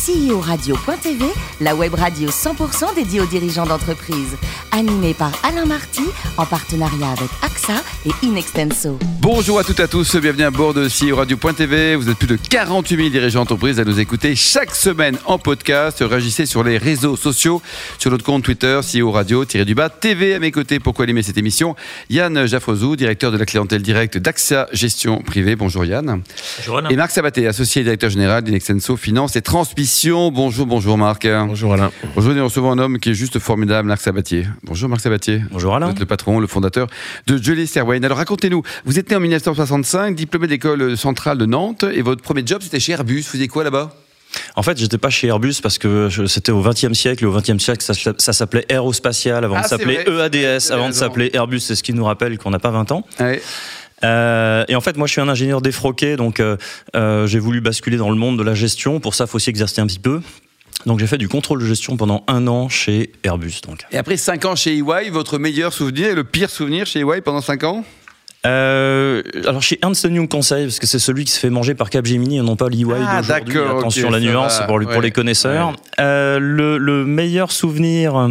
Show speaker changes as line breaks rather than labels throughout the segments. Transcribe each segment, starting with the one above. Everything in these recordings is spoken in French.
CEO-radio.tv, la web radio 100% dédiée aux dirigeants d'entreprise. Animée par Alain Marty, en partenariat avec AXA et Inextenso.
Bonjour à toutes et à tous, bienvenue à bord de CEO Radio.tv. Vous êtes plus de 48 000 dirigeants d'entreprise à nous écouter chaque semaine en podcast. Réagissez sur les réseaux sociaux, sur notre compte Twitter, CEO Radio-du-bas TV. À mes côtés, pourquoi aimer cette émission Yann Jaffrezou, directeur de la clientèle directe d'AXA Gestion Privée. Bonjour Yann.
Bonjour Alain.
Et Marc Sabaté, associé directeur général d'Inexenso Finance et Transmission. Bonjour, bonjour Marc.
Bonjour Alain.
Aujourd'hui, nous recevons un homme qui est juste formidable, Marc Sabatier. Bonjour Marc Sabatier.
Bonjour Alain.
Vous êtes le patron, le fondateur de Julie Serwayne. Alors racontez-nous, vous êtes né en 1965, diplômé d'école centrale de Nantes, et votre premier job c'était chez Airbus. Vous faisiez quoi là-bas?
En fait, j'étais pas chez Airbus parce que c'était au XXe siècle. Et au XXe siècle, ça, ça s'appelait Aérospatial avant
Ah,
de
c'est
s'appeler
vrai.
EADS, avant de s'appeler Airbus. C'est ce qui nous rappelle qu'on n'a pas 20 ans.
Ouais.
Euh, et en fait, moi, je suis un ingénieur défroqué, donc euh, euh, j'ai voulu basculer dans le monde de la gestion. Pour ça, il faut aussi exercer un petit peu. Donc, j'ai fait du contrôle de gestion pendant un an chez Airbus. Donc.
Et après 5 ans chez EY, votre meilleur souvenir et le pire souvenir chez EY pendant 5 ans?
Euh, alors chez Ernst Young Conseil, parce que c'est celui qui se fait manger par Capgemini et non pas l'EY
Ah,
d'aujourd'hui.
d'accord,
Attention
ok,
la nuance
va,
pour, les connaisseurs. Euh, le, le meilleur souvenir,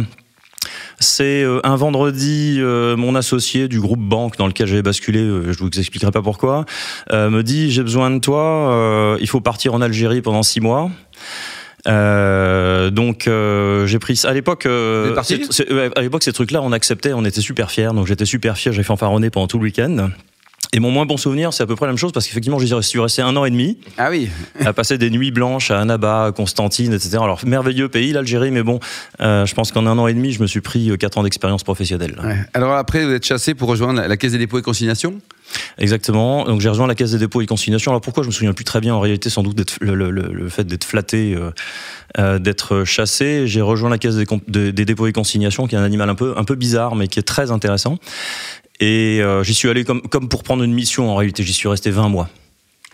c'est euh, un vendredi, euh, mon associé du groupe banque dans lequel j'avais basculé, euh, je vous expliquerai pas pourquoi, euh, me dit j'ai besoin de toi, euh, il faut partir en Algérie pendant six mois. Euh, donc euh, j'ai pris à l'époque euh, à l'époque ces trucs là on acceptait on était super fiers donc j'étais super fier j'ai fanfaronné pendant tout le week-end et mon moins bon souvenir c'est à peu près la même chose parce qu'effectivement j'y suis resté un an et demi
Ah oui.
à passer des nuits blanches à Annaba, à Constantine, etc. Alors merveilleux pays l'Algérie, mais bon, euh, je pense qu'en un an et demi, je me suis pris euh, quatre ans d'expérience professionnelle.
Ouais. Alors après, vous êtes chassé pour rejoindre la- Caisse des dépôts et consignations?
Exactement. Donc j'ai rejoint la Caisse des dépôts et consignations. Alors pourquoi je me souviens plus très bien en réalité, sans doute d'être- le, le- le- le fait d'être flatté, euh, euh, d'être chassé. J'ai rejoint la Caisse des, dépôts et consignations, qui est un animal un peu un peu bizarre, mais qui est très intéressant. Et euh, j'y suis allé comme comme pour prendre une mission. En réalité, j'y suis resté 20 mois.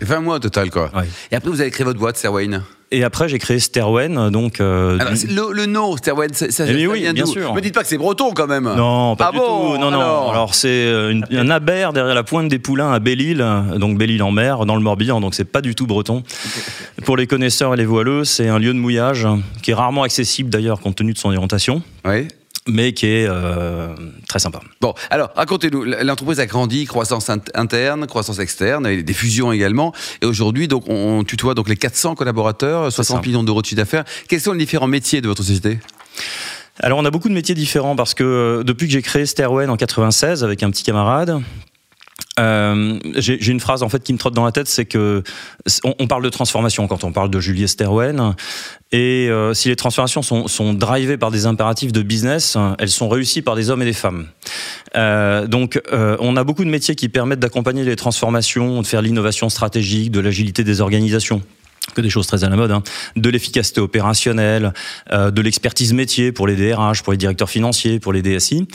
20 mois au total, quoi.
Ouais.
Et après, vous avez créé votre boîte, Serwayne.
Et après, j'ai créé Sterwen, donc. euh,
Alors, le, le nom, Serwayne, ça, ça,
Eh mais
ça
oui,
vient
bien sûr.
Me dites pas que c'est breton quand même.
Non, pas
Ah
du
bon
tout. Non, non.
Alors
c'est euh, un aber derrière la pointe des Poulains à Belle-Île, donc Belle-Île en mer, dans le Morbihan, donc c'est pas du tout breton. Pour les connaisseurs et les voileux, c'est un lieu de mouillage qui est rarement accessible d'ailleurs compte tenu de son orientation,
Oui.
Mais qui est euh, très sympa.
Bon, alors racontez-nous. L'entreprise a grandi, croissance int- interne, croissance externe, et des fusions également. Et aujourd'hui, donc, on tutoie donc les 400 collaborateurs, 60
ça.
millions d'euros de chiffre d'affaires. Quels sont les différents métiers de votre société?
Alors on a beaucoup de métiers différents parce que euh, depuis que j'ai créé Stairway en 96 avec un petit camarade, euh, j'ai une phrase en fait qui me trotte dans la tête, c'est que on, on parle de transformation quand on parle de Julie Sterwen, et euh, si les transformations sont, sont drivées par des impératifs de business, elles sont réussies par des hommes et des femmes. Euh, donc, euh, on a beaucoup de métiers qui permettent d'accompagner les transformations, de faire l'innovation stratégique, de l'agilité des organisations que des choses très à la mode, hein, de l'efficacité opérationnelle, euh, de l'expertise métier pour les DRH, pour les directeurs financiers, pour les DSI,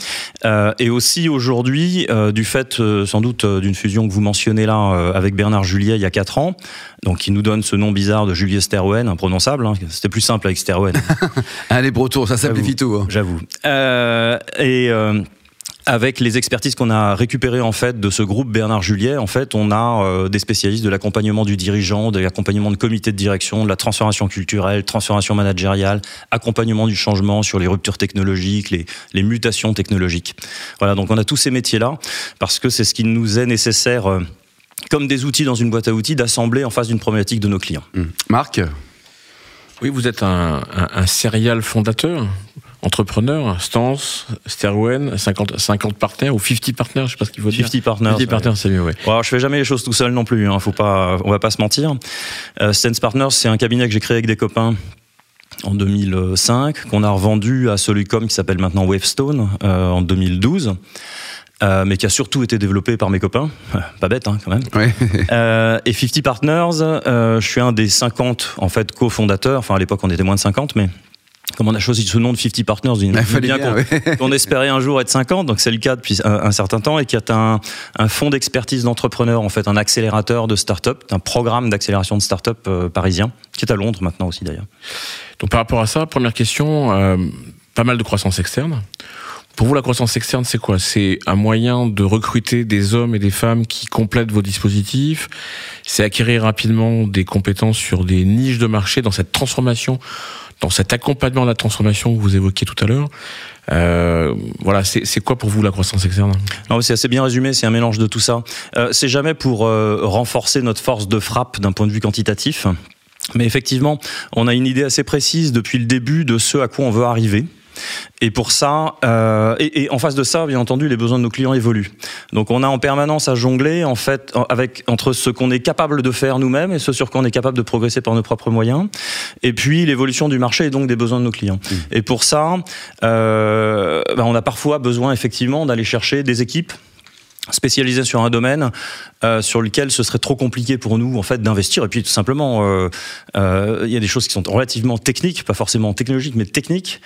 euh, et aussi aujourd'hui euh, du fait sans doute d'une fusion que vous mentionnez là avec Bernard Juliet il y a quatre ans, donc qui nous donne ce nom bizarre de Juliet Sterwen, imprononçable, hein, c'était plus simple avec Sterwen.
Les bretons, ça simplifie tout. hein.
J'avoue. Et avec les expertises qu'on a récupérées en fait de ce groupe Bernard Juliet, en fait, on a euh, des spécialistes de l'accompagnement du dirigeant, de l'accompagnement de comité de direction, de la transformation culturelle, transformation managériale, accompagnement du changement sur les ruptures technologiques, les, les mutations technologiques. Voilà, donc on a tous ces métiers-là parce que c'est ce qui nous est nécessaire. euh, comme des outils dans une boîte à outils, d'assembler en face d'une problématique de nos clients.
Hum. Marc?
Oui, vous êtes un, un, un serial fondateur, entrepreneur, Stance, Sterwen, 50, 50 partenaires ou 50 partenaires, je sais pas ce qu'il faut dire.
50 partners.
50 partenaires, c'est mieux, oui.
Bon, alors, je fais jamais les choses tout seul non plus. Hein, faut pas, on va pas se mentir. Euh, Stance Partners, c'est un cabinet que j'ai créé avec des copains en 2005, qu'on a revendu à Solucom qui s'appelle maintenant Wavestone euh, en 2012. euh, mais qui a surtout été développé par mes copains. Pas bête, hein, quand même.
Ouais.
Euh, et 50 Partners, euh, je suis un des 50 en fait cofondateurs. Enfin, à l'époque, on était moins de 50, mais comme on a choisi ce nom de 50 Partners, il
Il
nous
fallait
bien
bien,
qu'on
ouais.
espérait un jour être 50, donc c'est le cas depuis un, un certain temps, et qui est un, un fonds d'expertise d'entrepreneurs, en fait, un accélérateur de start-up, un programme d'accélération de start-up euh, parisien, qui est à Londres maintenant aussi d'ailleurs.
Donc par rapport à ça, première question, euh, pas mal de croissance externe. Pour vous, la croissance externe, c'est quoi? C'est un moyen de recruter des hommes et des femmes qui complètent vos dispositifs? C'est acquérir rapidement des compétences sur des niches de marché dans cette transformation, dans cet accompagnement de la transformation que vous évoquiez tout à l'heure? Euh, voilà, c'est quoi pour vous la croissance externe?
C'est assez bien résumé, c'est un mélange de tout ça. Euh, c'est jamais pour euh, renforcer notre force de frappe d'un point de vue quantitatif. Mais effectivement, on a une idée assez précise depuis le début de ce à quoi on veut arriver. Et pour ça, euh, et, en face de ça, bien entendu, les besoins de nos clients évoluent. Donc on a en permanence à jongler en fait avec entre ce qu'on est capable de faire nous-mêmes et ce sur quoi on est capable de progresser par nos propres moyens, et puis l'évolution du marché et donc des besoins de nos clients. Mmh. Et pour ça, euh, ben, on a parfois besoin effectivement d'aller chercher des équipes spécialisé sur un domaine euh, sur lequel ce serait trop compliqué pour nous en fait d'investir et puis tout simplement euh, euh, il y a des choses qui sont relativement techniques pas forcément technologiques mais techniques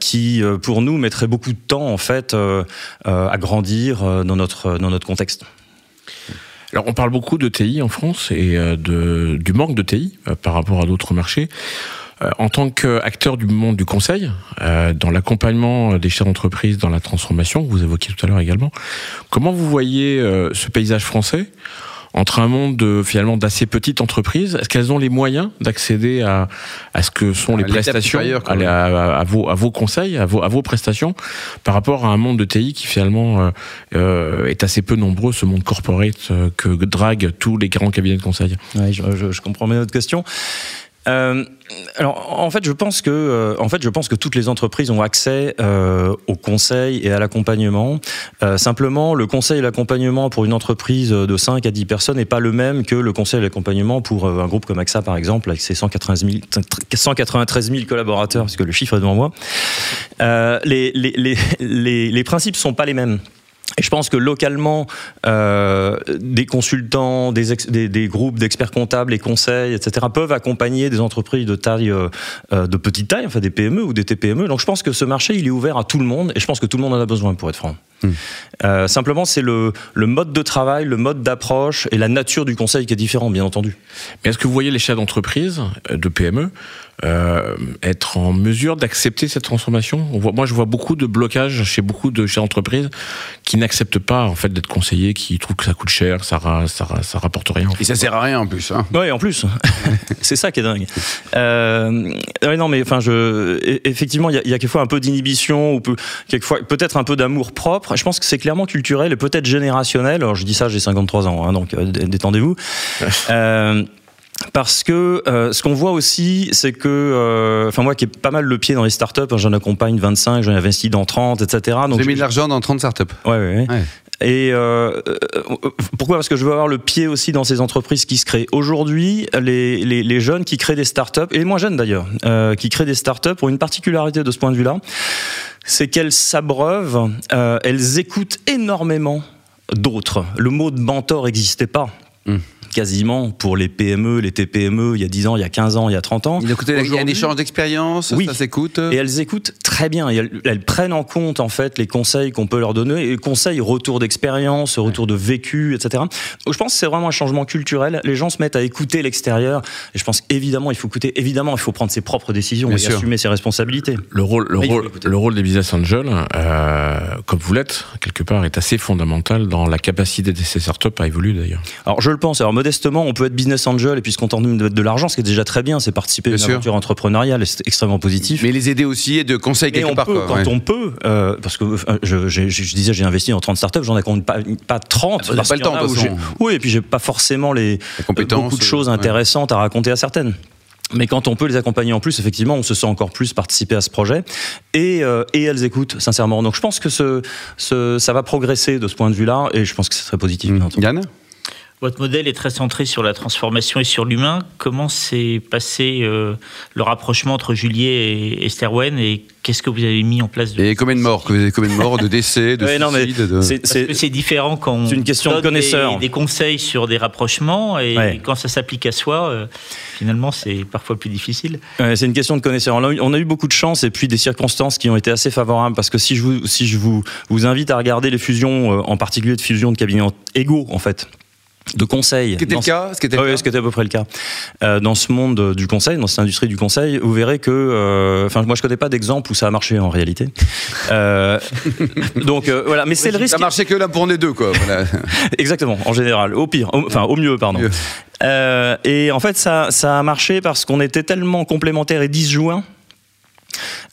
qui pour nous mettraient beaucoup de temps en fait à grandir dans notre dans notre contexte.
Alors on parle beaucoup de TI en France et de, du manque de TI par rapport à d'autres marchés. Euh, en tant qu'acteur du monde du conseil, euh, dans l'accompagnement des chefs d'entreprise dans la transformation, que vous évoquiez tout à l'heure également, comment vous voyez euh, ce paysage français entre un monde de, finalement d'assez petites entreprises? Est-ce qu'elles ont les moyens d'accéder à, à ce que sont les prestations, à, à, vos, à vos conseils, à vos, à vos prestations, par rapport à un monde de TI qui finalement euh, est assez peu nombreux, ce monde corporate que draguent tous les grands cabinets de conseil?
Ouais, je, je, je comprends bien votre question. Euh, alors, en fait, je pense que, euh, en fait, je pense que toutes les entreprises ont accès euh, au conseil et à l'accompagnement. Simplement, le conseil et l'accompagnement pour une entreprise de 5 à 10 personnes n'est pas le même que le conseil et l'accompagnement pour un groupe comme AXA, par exemple, avec ses 193 000, 193 000 collaborateurs, puisque le chiffre est devant moi. les, les, les, les, les principes sont pas les mêmes. Et je pense que localement, euh, des consultants, des, des, des groupes d'experts comptables et conseils, etc., peuvent accompagner des entreprises de taille, euh, euh de petite taille, enfin des PME ou des TPME. Donc je pense que ce marché, il est ouvert à tout le monde, et je pense que tout le monde en a besoin, pour être franc. Euh, simplement, c'est le, le, mode de travail, le mode d'approche et la nature du conseil qui est différent, bien entendu.
Mais est-ce que vous voyez les chefs d'entreprise, euh, de PME, euh, être en mesure d'accepter cette transformation? On voit, Moi, je vois beaucoup de blocages chez beaucoup de chefs d'entreprise qui n'acceptent pas en fait d'être conseillés, qui trouvent que ça coûte cher, ça, ça, ça rapporte rien.
Et ça sert à rien en plus. Hein.
Oui, en plus. c'est ça qui est dingue. Euh, non, mais enfin, je, e-, effectivement, il y, y, a quelquefois un peu d'inhibition ou quelquefois peut-être un peu d'amour propre. Je pense que c'est clairement culturel et peut-être générationnel. Alors, je dis ça, j'ai 53 ans, hein, donc euh, détendez-vous. euh, parce que euh, ce qu'on voit aussi, c'est que, euh, enfin moi qui ai pas mal le pied dans les startups, hein, j'en accompagne 25, j'en investi dans 30, etc.
Donc avez mis de l'argent dans 30 startups?
Ouais, ouais. ouais. Et euh, pourquoi? Parce que je veux avoir le pied aussi dans ces entreprises qui se créent. Aujourd'hui, les, jeunes qui créent des startups, et les moins jeunes d'ailleurs, euh, qui créent des startups, ont une particularité de ce point de vue-là, c'est qu'elles s'abreuvent, euh, elles écoutent énormément d'autres. Le mot de mentor n'existait pas. Mmh quasiment pour les PME, les TPME, il y a 10 ans, il y a 15 ans, il y a 30 ans.
Il y a un échange d'expérience, oui. ça s'écoute
Et elles écoutent très bien. Et elles, elles, prennent en compte en fait les conseils qu'on peut leur donner, et conseils, retour d'expérience, retour de vécu, etc. Donc je pense que c'est vraiment un changement culturel. Les gens se mettent à écouter l'extérieur. Et je pense évidemment, il faut écouter, évidemment, il faut prendre ses propres décisions bien et sûr. assumer ses responsabilités.
Le rôle, le, rôle, le rôle des business angels, euh, comme vous l'êtes, quelque part, est assez fondamental dans la capacité de ces startups à évoluer d'ailleurs.
Alors je le pense. Alors modestement, on peut être business angel et puis se contenter de mettre de l'argent, ce qui est déjà très bien, c'est participer à une sûr. aventure entrepreneuriale, c'est extrêmement positif.
Mais les aider aussi et de conseils quelque
on
part.
Peut,
quoi,
quand ouais. on peut, euh, parce que je, je, je disais j'ai investi dans 30 startups, j'en ai pas, pas 30.
Ah, pas le temps, de.
Oui, et puis j'ai pas forcément les, les beaucoup de choses intéressantes à raconter à certaines. Mais quand on peut les accompagner en plus, effectivement, on se sent encore plus participer à ce projet. Et, euh, et elles écoutent, sincèrement. Donc je pense que ce, ce, ça va progresser de ce point de vue-là, et je pense que c'est très positif.
Mmh. Yann?
Votre modèle est très centré sur la transformation et sur l'humain. Comment s'est passé euh, le rapprochement entre Juliet et Esther et qu'est-ce que vous avez mis en place
de Et combien de morts Combien de morts, de décès, de
ouais, de... C'est différent quand on
une question
donne
de connaisseur.
Des, des, conseils sur des rapprochements et ouais. quand ça s'applique à soi, euh, finalement, c'est parfois plus difficile.
Ouais, c'est une question de connaisseur. On a, eu, on a, eu, beaucoup de chance et puis des circonstances qui ont été assez favorables parce que si je vous, si je vous, vous invite à regarder les fusions, euh, en particulier de fusions de cabinets égaux, en fait, de conseil.
Ce qui était le cas, ce qui était le
oui,
cas.
ce qui était à peu près le cas. Euh, dans ce monde du conseil, dans cette industrie du conseil, vous verrez que, euh, enfin, moi je connais pas d'exemple où ça a marché en réalité. Euh, donc voilà, mais c'est le risque.
Ça marchait que là pour les deux, quoi. Voilà.
Exactement, en général, au pire, enfin au mieux, pardon.
Mieux.
Et en fait, ça, ça a marché parce qu'on était tellement complémentaires et disjoints.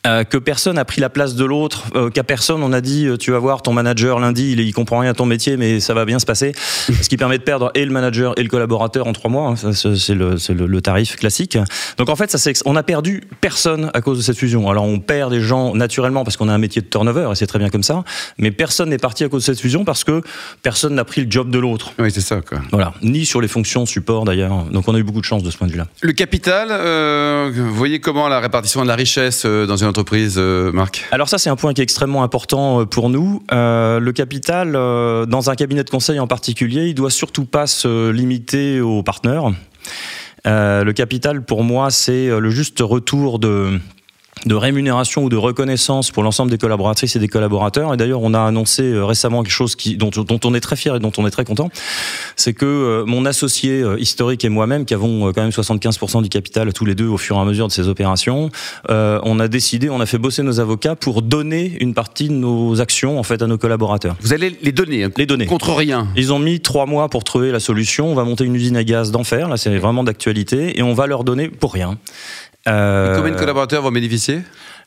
Euh, que personne n'a pris la place de l'autre, euh, qu'à personne on a dit euh, tu vas voir ton manager lundi, il, il comprend rien à ton métier mais ça va bien se passer, ce qui permet de perdre et le manager et le collaborateur en trois mois, hein. C'est le, c'est le- le tarif classique. Donc en fait ça c'est on a perdu personne à cause de cette fusion. Alors on perd des gens naturellement parce qu'on a un métier de turnover et c'est très bien comme ça, mais personne n'est parti à cause de cette fusion parce que personne n'a pris le job de l'autre.
Oui, c'est ça, quoi.
Voilà, ni sur les fonctions support d'ailleurs. Donc on a eu beaucoup de chance de ce point de vue-là.
Le capital, euh, vous voyez comment la répartition de la richesse dans une entreprise, euh, Marc
Alors ça, c'est un point qui est extrêmement important euh, pour nous. Euh, le capital, dans un cabinet de conseil en particulier, il doit surtout pas se limiter aux partenaires. Le capital, pour moi, c'est le juste retour de de rémunération ou de reconnaissance pour l'ensemble des collaboratrices et des collaborateurs. Et d'ailleurs, on a annoncé euh, récemment quelque chose qui, dont, dont on est très fier et dont on est très content. C'est que euh, mon associé euh, historique et moi-même, qui avons euh, quand même 75% du capital tous les deux au fur et à mesure de ces opérations, on a décidé, on a fait bosser nos avocats pour donner une partie de nos actions en fait à nos collaborateurs.
Vous allez les donner, hein,
Les donner.
contre rien.
Ils ont mis trois mois pour trouver la solution. On va monter une usine à gaz d'enfer. Là, c'est vraiment d'actualité. Et on va leur donner pour rien. Euh,
Combien de collaborateurs vont bénéficier?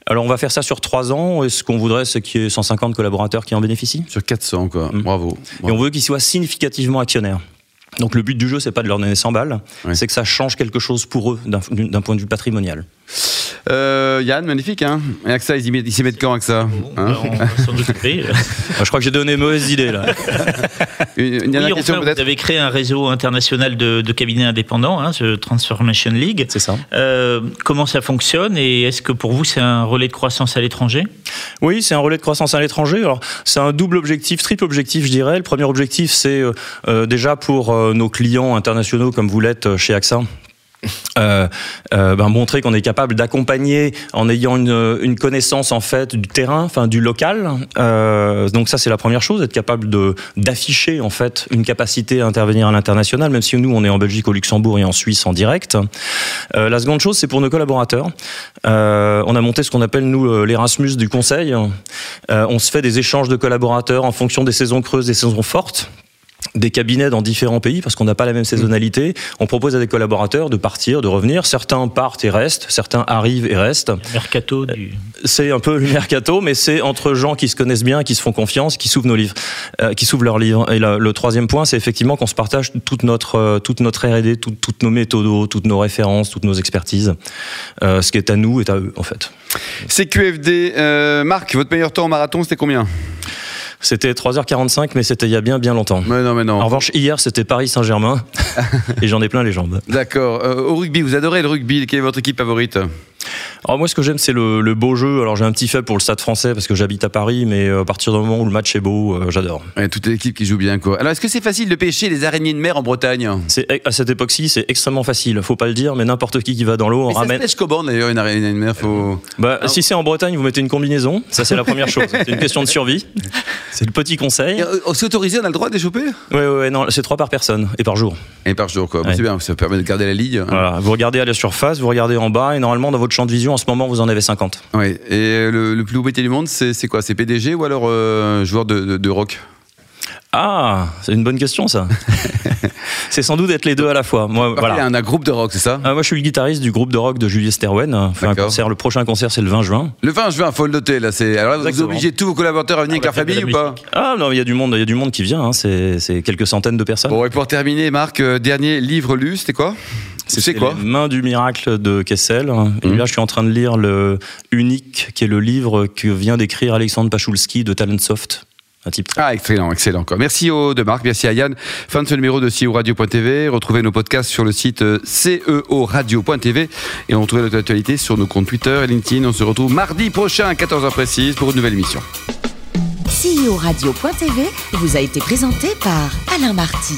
Alors on va faire ça sur trois ans et ce qu'on voudrait c'est qu'il y ait 150 collaborateurs qui en bénéficient?
Sur 400, quoi.
Mm.
Bravo.
Et on veut qu'ils soient significativement actionnaires. Donc le but du jeu c'est pas de leur donner 100 balles, c'est que ça change quelque chose pour eux d'un point de vue patrimonial.
Euh, Yann, magnifique, hein Et AXA, ils y mettent, ils s'y mettent quand, AXA
Bon,
Hein
bah, on va s'en occuper.
Euh, Je crois que j'ai donné mauvaise idée là.
Une, une dernière
Oui,
question,
enfin, vous avez créé un réseau international de, de cabinets indépendants, hein, ce Transformation League.
C'est ça.
Euh, comment ça fonctionne et est-ce que pour vous c'est un relais de croissance à l'étranger?
Oui, c'est un relais de croissance à l'étranger. Alors, c'est un double objectif, triple objectif, je dirais. Le premier objectif, c'est euh, déjà pour euh, nos clients internationaux, comme vous l'êtes chez AXA. Euh, euh, ben, montrer qu'on est capable d'accompagner en ayant une, connaissance en fait du terrain, enfin du local. Euh, donc ça c'est la première chose, être capable d'afficher en fait une capacité à intervenir à l'international, même si nous on est en Belgique, au Luxembourg et en Suisse en direct. Euh, la seconde chose c'est pour nos collaborateurs. Euh, on a monté ce qu'on appelle nous l'Erasmus du conseil. On se fait des échanges de collaborateurs en fonction des saisons creuses, des saisons fortes des cabinets dans différents pays parce qu'on n'a pas la même saisonnalité. On propose à des collaborateurs de partir, de revenir. Certains partent et restent, certains arrivent et restent.
Mercato du.
C'est un peu le mercato, mais c'est entre gens qui se connaissent bien, qui se font confiance, qui s'ouvrent nos livres, euh, qui s'ouvrent leurs livres. Et la- le troisième point, c'est effectivement qu'on se partage toute notre euh, toute notre R&D, tout- toutes nos méthodos, toutes nos références, toutes nos expertises. Euh, ce qui est à nous est à eux en fait.
CQFD, euh, Marc, votre meilleur temps en marathon, c'était combien?
C'était 3h45, mais c'était il y a bien bien longtemps.
Mais non, mais non.
En revanche, hier, c'était Paris Saint-Germain, et j'en ai plein les jambes.
D'accord. Euh, au rugby, vous adorez le rugby. Quelle est votre équipe favorite?
Alors moi, ce que j'aime, c'est le, le beau jeu. Alors j'ai un petit fait pour le Stade Français parce que j'habite à Paris, mais euh, à partir du moment où le match est beau, euh, j'adore.
ouais, Toute l'équipe qui joue bien, quoi. Alors, est-ce que c'est facile de pêcher les araignées de mer en Bretagne?
C'est à cette époque-ci, c'est extrêmement facile. Faut pas le dire, mais n'importe qui qui va dans l'eau, on
ça
ramène.
pêche comment d'ailleurs une araignée de mer faut...
Bah, si c'est en Bretagne, vous mettez une combinaison. Ça, c'est la première chose. C'est une question de survie. C'est le petit conseil.
Et, euh, C'est autorisé, on a le droit de les choper
Ouais, ouais, ouais, non, c'est trois par personne et par jour.
Et par jour, quoi. Bah,
Ouais.
C'est bien, ça permet de garder la ligne. hein.
Voilà. Vous regardez à la surface, vous regardez en bas, et normalement, dans votre champ de vision, en ce moment, vous en avez 50.
Ouais. Et le, le plus haut métier du monde, c'est quoi? C'est PDG ou alors euh, joueur de, de- de rock?
Ah, c'est une bonne question, ça. c'est sans doute d'être les deux à la fois. Moi,
y
voilà.
a un, un groupe de rock, c'est ça?
Ah, moi, je suis le guitariste du groupe de rock de Julius Sterwen. Concert. Le prochain concert, c'est le 20 juin.
Le 20 juin, faut le noter. Là, c'est... Alors là, vous
Exactement.
obligez tous vos collaborateurs à venir avec
Ah,
leur
la fête de
famille ou pas?
Ah non, il y a du monde, il y a du monde qui vient. hein. C'est, c'est quelques centaines de personnes.
Bon, et pour terminer, Marc, euh, dernier livre lu, c'était quoi? C'est quoi
Les Mains du miracle de Kessel. Et
Mhm.
là, je suis en train de lire le Unique, qui est le livre que vient d'écrire Alexandre Pachulski de Talentsoft. Un type très
Ah, excellent, excellent. Quoi. Merci aux de Marc, merci à Yann. Fin de ce numéro de CEO Radio.tv. Retrouvez nos podcasts sur le site euh, ceoradio.tv et on retrouve notre actualité sur nos comptes Twitter et LinkedIn. On se retrouve mardi prochain à 14h précise pour une nouvelle émission.
CEO Radio.tv vous a été présenté par Alain Marty.